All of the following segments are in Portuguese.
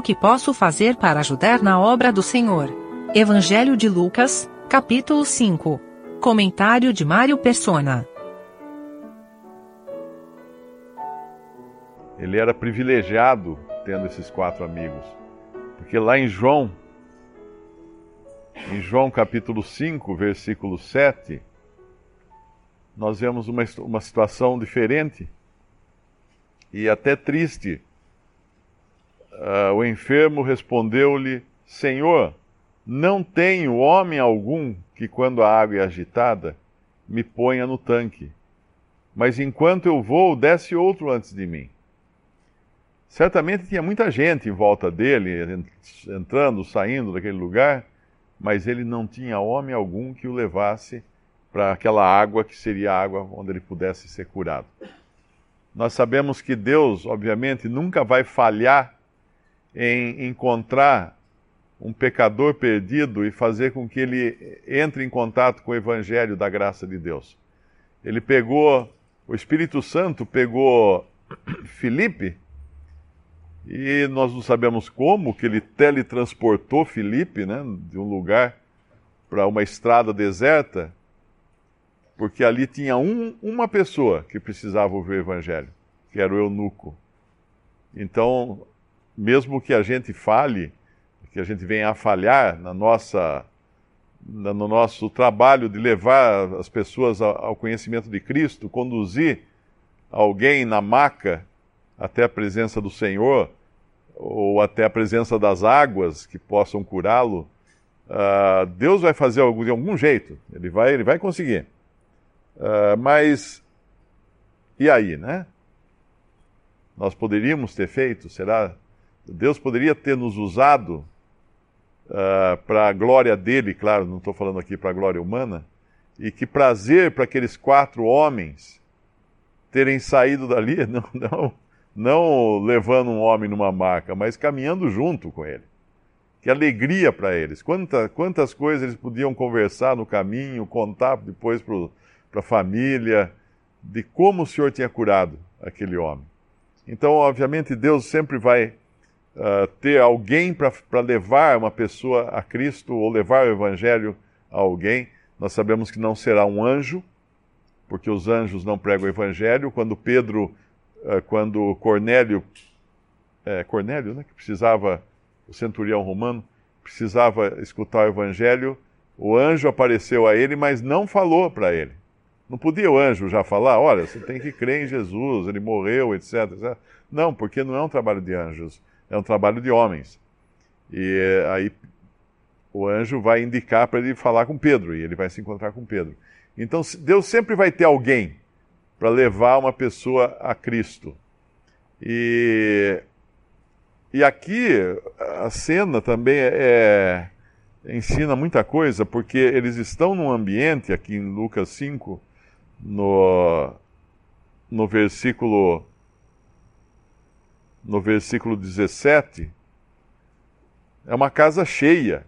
O que posso fazer para ajudar na obra do Senhor? Evangelho de Lucas, capítulo 5. Comentário de Mário Persona. Ele era privilegiado tendo esses quatro amigos. Porque lá em João, em João capítulo 5, versículo 7, nós vemos uma, uma situação diferente e até triste. Uh, o enfermo respondeu-lhe: Senhor, não tenho homem algum que, quando a água é agitada, me ponha no tanque. Mas enquanto eu vou, desce outro antes de mim. Certamente tinha muita gente em volta dele, entrando, saindo daquele lugar, mas ele não tinha homem algum que o levasse para aquela água que seria a água onde ele pudesse ser curado. Nós sabemos que Deus, obviamente, nunca vai falhar em encontrar um pecador perdido e fazer com que ele entre em contato com o evangelho da graça de Deus. Ele pegou, o Espírito Santo pegou Filipe, e nós não sabemos como que ele teletransportou Filipe, né, de um lugar para uma estrada deserta, porque ali tinha um, uma pessoa que precisava ouvir o evangelho, que era o eunuco. Então, mesmo que a gente fale, que a gente venha a falhar na nossa, no nosso trabalho de levar as pessoas ao conhecimento de Cristo, conduzir alguém na maca até a presença do Senhor, ou até a presença das águas que possam curá-lo, uh, Deus vai fazer algo de algum jeito, ele vai, ele vai conseguir. Uh, mas e aí, né? Nós poderíamos ter feito, será? Deus poderia ter nos usado uh, para a glória dele, claro, não estou falando aqui para a glória humana, e que prazer para aqueles quatro homens terem saído dali, não, não, não levando um homem numa maca, mas caminhando junto com ele. Que alegria para eles. Quanta, quantas coisas eles podiam conversar no caminho, contar depois para a família, de como o Senhor tinha curado aquele homem. Então, obviamente, Deus sempre vai uh, ter alguém para levar uma pessoa a Cristo ou levar o Evangelho a alguém. Nós sabemos que não será um anjo, porque os anjos não pregam o Evangelho. Quando Pedro, uh, quando Cornélio, é, Cornélio, né, que precisava, o centurião romano, precisava escutar o Evangelho, o anjo apareceu a ele, mas não falou para ele. Não podia o anjo já falar, olha, você tem que crer em Jesus, ele morreu, etc, etc. Não, porque não é um trabalho de anjos, é um trabalho de homens. E aí o anjo vai indicar para ele falar com Pedro, e ele vai se encontrar com Pedro. Então Deus sempre vai ter alguém para levar uma pessoa a Cristo. E, e aqui a cena também é, é ensina muita coisa, porque eles estão num ambiente, aqui em Lucas 5, no, no versículo no versículo 17, é uma casa cheia.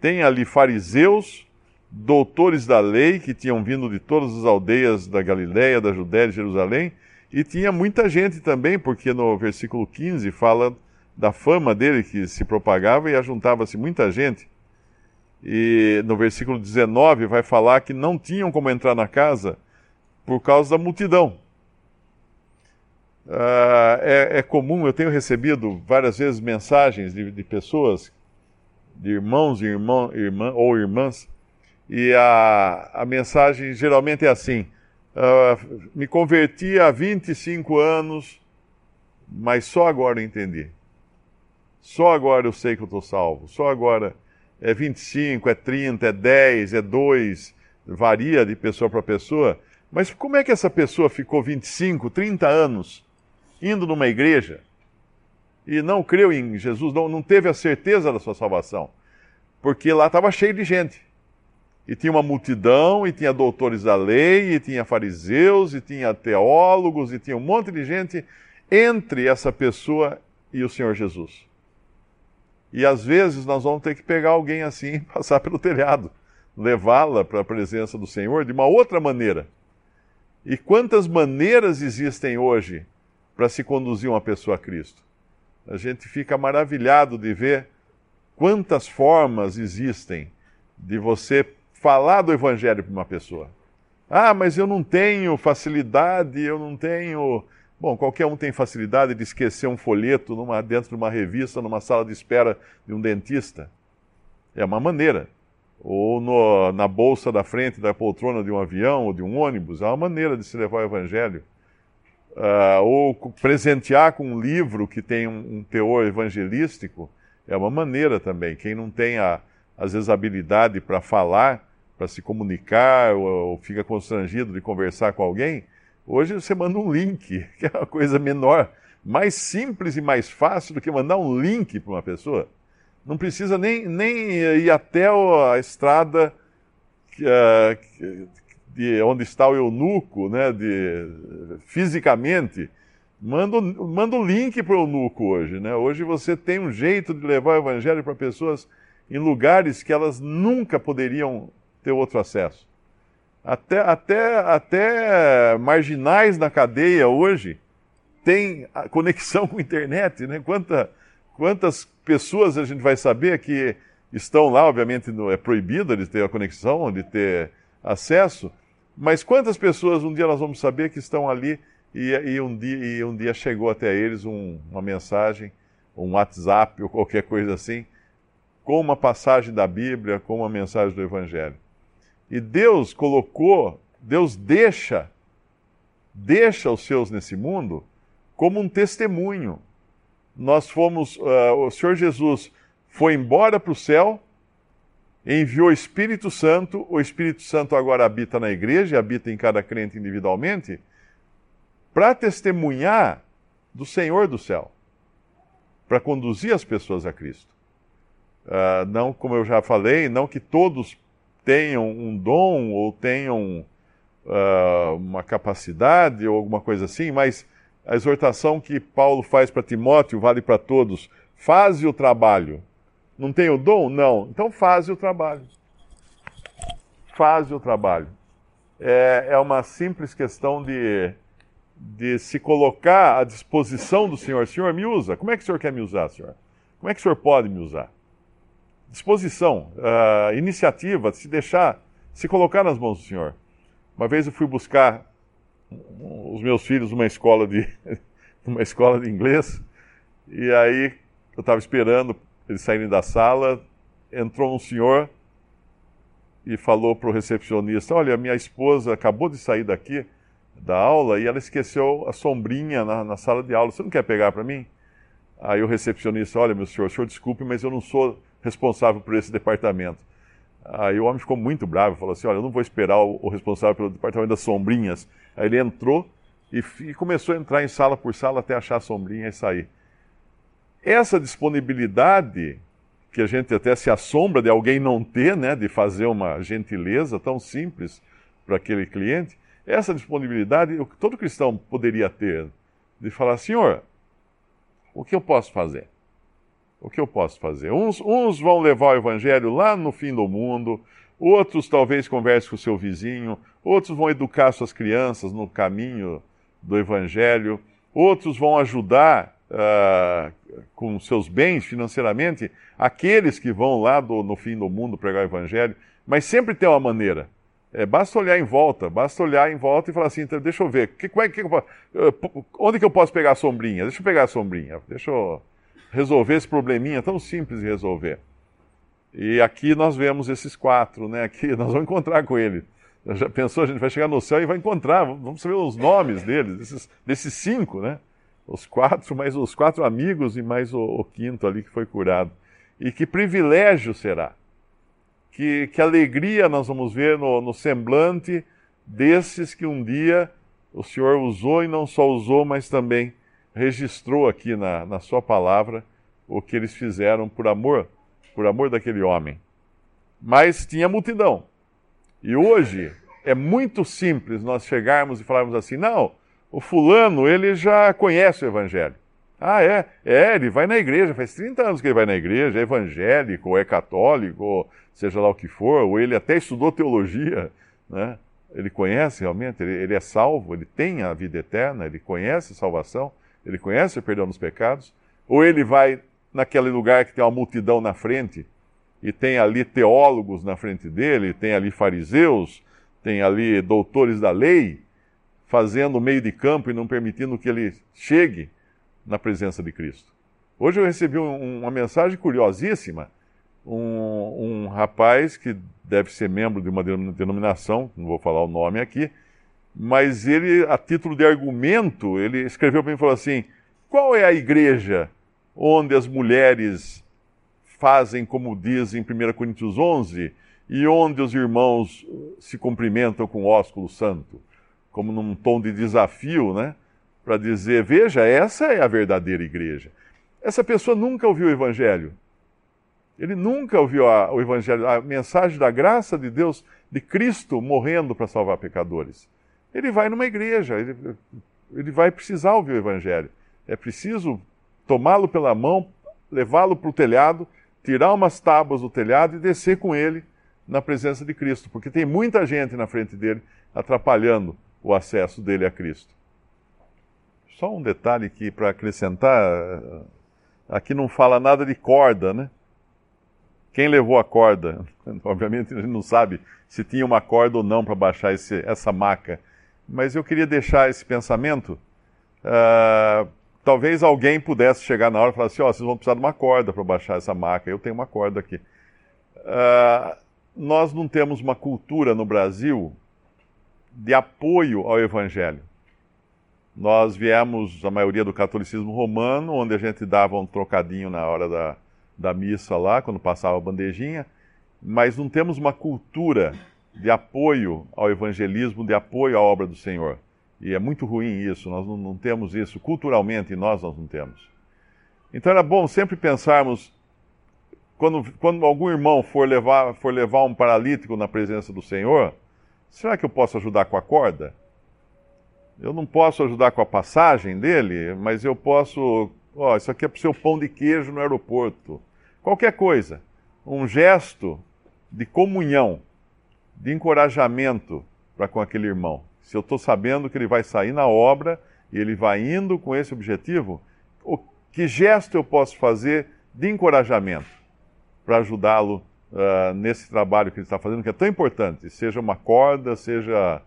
Tem ali fariseus, doutores da lei, que tinham vindo de todas as aldeias da Galiléia, da Judéia e Jerusalém, e tinha muita gente também, porque no versículo 15 fala da fama dele que se propagava e ajuntava-se muita gente. E no versículo 19 vai falar que não tinham como entrar na casa por causa da multidão. Uh, é, é, comum, eu tenho recebido várias vezes mensagens de, de pessoas, de irmãos e irmã, irmã, ou irmãs, e a, a mensagem geralmente é assim: uh, me converti há 25 anos, mas só agora eu entendi. Só agora eu sei que eu estou salvo. Só agora é 25, é 30, é 10, é 2, varia de pessoa para pessoa. Mas como é que essa pessoa ficou 25, 30 anos indo numa igreja e não creu em Jesus, não, não teve a certeza da sua salvação? Porque lá estava cheio de gente. E tinha uma multidão, e tinha doutores da lei, e tinha fariseus, e tinha teólogos, e tinha um monte de gente entre essa pessoa e o Senhor Jesus. E às vezes nós vamos ter que pegar alguém assim e passar pelo telhado, levá-la para a presença do Senhor de uma outra maneira. E quantas maneiras existem hoje para se conduzir uma pessoa a Cristo? a gente fica maravilhado de ver quantas formas existem de você falar do Evangelho para uma pessoa. Ah, mas eu não tenho facilidade, eu não tenho. Bom, qualquer um tem facilidade de esquecer um folheto numa, dentro de uma revista, numa sala de espera de um dentista. É uma maneira. Ou no, na bolsa da frente da poltrona de um avião ou de um ônibus, é uma maneira de se levar o Evangelho. Uh, ou presentear com um livro que tem um, um teor evangelístico, é uma maneira também. Quem não tem, a, às vezes, habilidade para falar, para se comunicar, ou, ou, fica constrangido de conversar com alguém, hoje você manda um link, que é uma coisa menor, mais simples e mais fácil do que mandar um link para uma pessoa. Não precisa nem, nem ir até a estrada uh, de onde está o eunuco, né, de, fisicamente. Manda, manda o link para o eunuco hoje. Né? Hoje você tem um jeito de levar o evangelho para pessoas em lugares que elas nunca poderiam ter outro acesso. Até, até, até marginais na cadeia hoje têm conexão com a internet. Né? Quanta, quantas pessoas a gente vai saber que estão lá, obviamente é proibido de ter a conexão, de ter acesso, mas quantas pessoas um dia nós vamos saber que estão ali e, e, um, dia, e um, dia, chegou até eles um, uma mensagem, um WhatsApp ou qualquer coisa assim, com uma passagem da Bíblia, com uma mensagem do Evangelho. E Deus colocou, Deus deixa, deixa os seus nesse mundo como um testemunho. Nós fomos, uh, o Senhor Jesus foi embora para o céu, enviou o Espírito Santo, o Espírito Santo agora habita na igreja, habita em cada crente individualmente, para testemunhar do Senhor do céu, para conduzir as pessoas a Cristo. Uh, não, como eu já falei, não que todos tenham um dom ou tenham uh, uma capacidade ou alguma coisa assim, mas a exortação que Paulo faz para Timóteo vale para todos: faze o trabalho. Não tem o dom? Não. Então faze o trabalho. Faze o trabalho. É, é uma simples questão de, de se colocar à disposição do Senhor. Senhor, me usa. Como é que o Senhor quer me usar, Senhor? Como é que o Senhor pode me usar? disposição, uh, iniciativa, se deixar, se colocar nas mãos do Senhor. Uma vez eu fui buscar os meus filhos numa escola de, numa escola de inglês, e aí eu estava esperando eles saírem da sala, entrou um senhor e falou para o recepcionista: Olha, minha esposa acabou de sair daqui da aula e ela esqueceu a sombrinha na, na sala de aula. Você não quer pegar para mim? Aí o recepcionista: Olha, meu senhor, senhor desculpe, mas eu não sou responsável por esse departamento. Aí o homem ficou muito bravo, falou assim: Olha, eu não vou esperar o, o responsável pelo departamento das sombrinhas. Aí ele entrou e, e, começou a entrar em sala por sala até achar a sombrinha e sair. Essa disponibilidade, que a gente até se assombra de alguém não ter, né, de fazer uma gentileza tão simples para aquele cliente, essa disponibilidade todo cristão poderia ter, de falar: Senhor, o que eu posso fazer? O que eu posso fazer? Uns, uns vão levar o evangelho lá no fim do mundo, outros talvez conversem com o seu vizinho, outros vão educar suas crianças no caminho do evangelho, outros vão ajudar uh, com seus bens financeiramente aqueles que vão lá do, no fim do mundo pregar o evangelho, mas sempre tem uma maneira. É, basta olhar em volta, basta olhar em volta e falar assim, então, deixa eu ver, que, que, que, onde que eu posso pegar a sombrinha? Deixa eu pegar a sombrinha, deixa eu resolver esse probleminha tão simples de resolver. E aqui nós vemos esses quatro, né? Aqui nós vamos encontrar com ele. Já pensou, a gente vai chegar no céu e vai encontrar, vamos saber os nomes deles, desses, desses cinco, né? Os quatro, mais os quatro amigos e mais o, o quinto ali que foi curado. E que privilégio será. Que, que alegria nós vamos ver no, no semblante desses que um dia o Senhor usou e não só usou, mas também registrou aqui na, na sua palavra o que eles fizeram por amor, por amor daquele homem. Mas tinha multidão. E hoje é muito simples nós chegarmos e falarmos assim: não, o fulano, ele já conhece o evangelho. Ah, é? É, ele vai na igreja, faz 30 anos que ele vai na igreja, é evangélico, ou é católico, ou seja lá o que for, ou ele até estudou teologia, né? Ele conhece realmente, ele, ele é salvo, ele tem a vida eterna, ele conhece a salvação ele conhece o perdão dos pecados, Ou ele vai naquele lugar que tem uma multidão na frente e tem ali teólogos na frente dele, tem ali fariseus, tem ali doutores da lei, fazendo meio de campo e não permitindo que ele chegue na presença de Cristo. Hoje eu recebi um, uma mensagem curiosíssima. Um, um, rapaz que deve ser membro de uma denominação, não vou falar o nome aqui, mas ele, a título de argumento, ele escreveu para mim e falou assim: qual é a igreja onde as mulheres fazem como diz em 1 Coríntios 11 e onde os irmãos se cumprimentam com o ósculo santo? Como num tom de desafio, né? Para dizer: veja, essa é a verdadeira igreja. Essa pessoa nunca ouviu o Evangelho. Ele nunca ouviu a, o Evangelho, a mensagem da graça de Deus, de Cristo morrendo para salvar pecadores ele vai numa igreja, ele, ele vai precisar ouvir o Evangelho. É preciso tomá-lo pela mão, levá-lo para o telhado, tirar umas tábuas do telhado e descer com ele na presença de Cristo, porque tem muita gente na frente dele atrapalhando o acesso dele a Cristo. Só um detalhe aqui para acrescentar: aqui não fala nada de corda, né? Quem levou a corda? Obviamente a gente não sabe se tinha uma corda ou não para baixar esse, essa maca mas eu queria deixar esse pensamento. Uh, talvez alguém pudesse chegar na hora e falar assim: ó, oh, vocês vão precisar de uma corda para baixar essa maca. Eu tenho uma corda aqui. Uh, nós não temos uma cultura no Brasil de apoio ao Evangelho. Nós viemos, a maioria do catolicismo romano, onde a gente dava um trocadinho na hora da, da missa lá, quando passava a bandejinha, mas não temos uma cultura de apoio ao evangelismo, de apoio à obra do Senhor. E é muito ruim isso, nós não, não temos isso, culturalmente nós, nós não temos. Então era bom sempre pensarmos, quando, quando algum irmão for levar, for levar um paralítico na presença do Senhor, será que eu posso ajudar com a corda? Eu não posso ajudar com a passagem dele, mas eu posso. Ó, isso aqui é para o seu pão de queijo no aeroporto. Qualquer coisa. Um gesto de comunhão de encorajamento para com aquele irmão. Se eu estou sabendo que ele vai sair na obra e ele vai indo com esse objetivo, que gesto eu posso fazer de encorajamento para ajudá-lo uh, nesse trabalho que ele está fazendo, que é tão importante? Seja uma corda, seja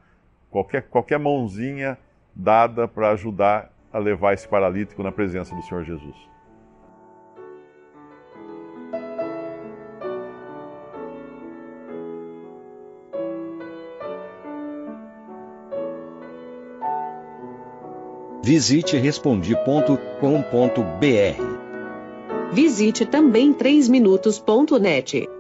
qualquer, qualquer mãozinha dada para ajudar a levar esse paralítico na presença do Senhor Jesus. Visite respondi.com.br. Visite também 3minutos.net.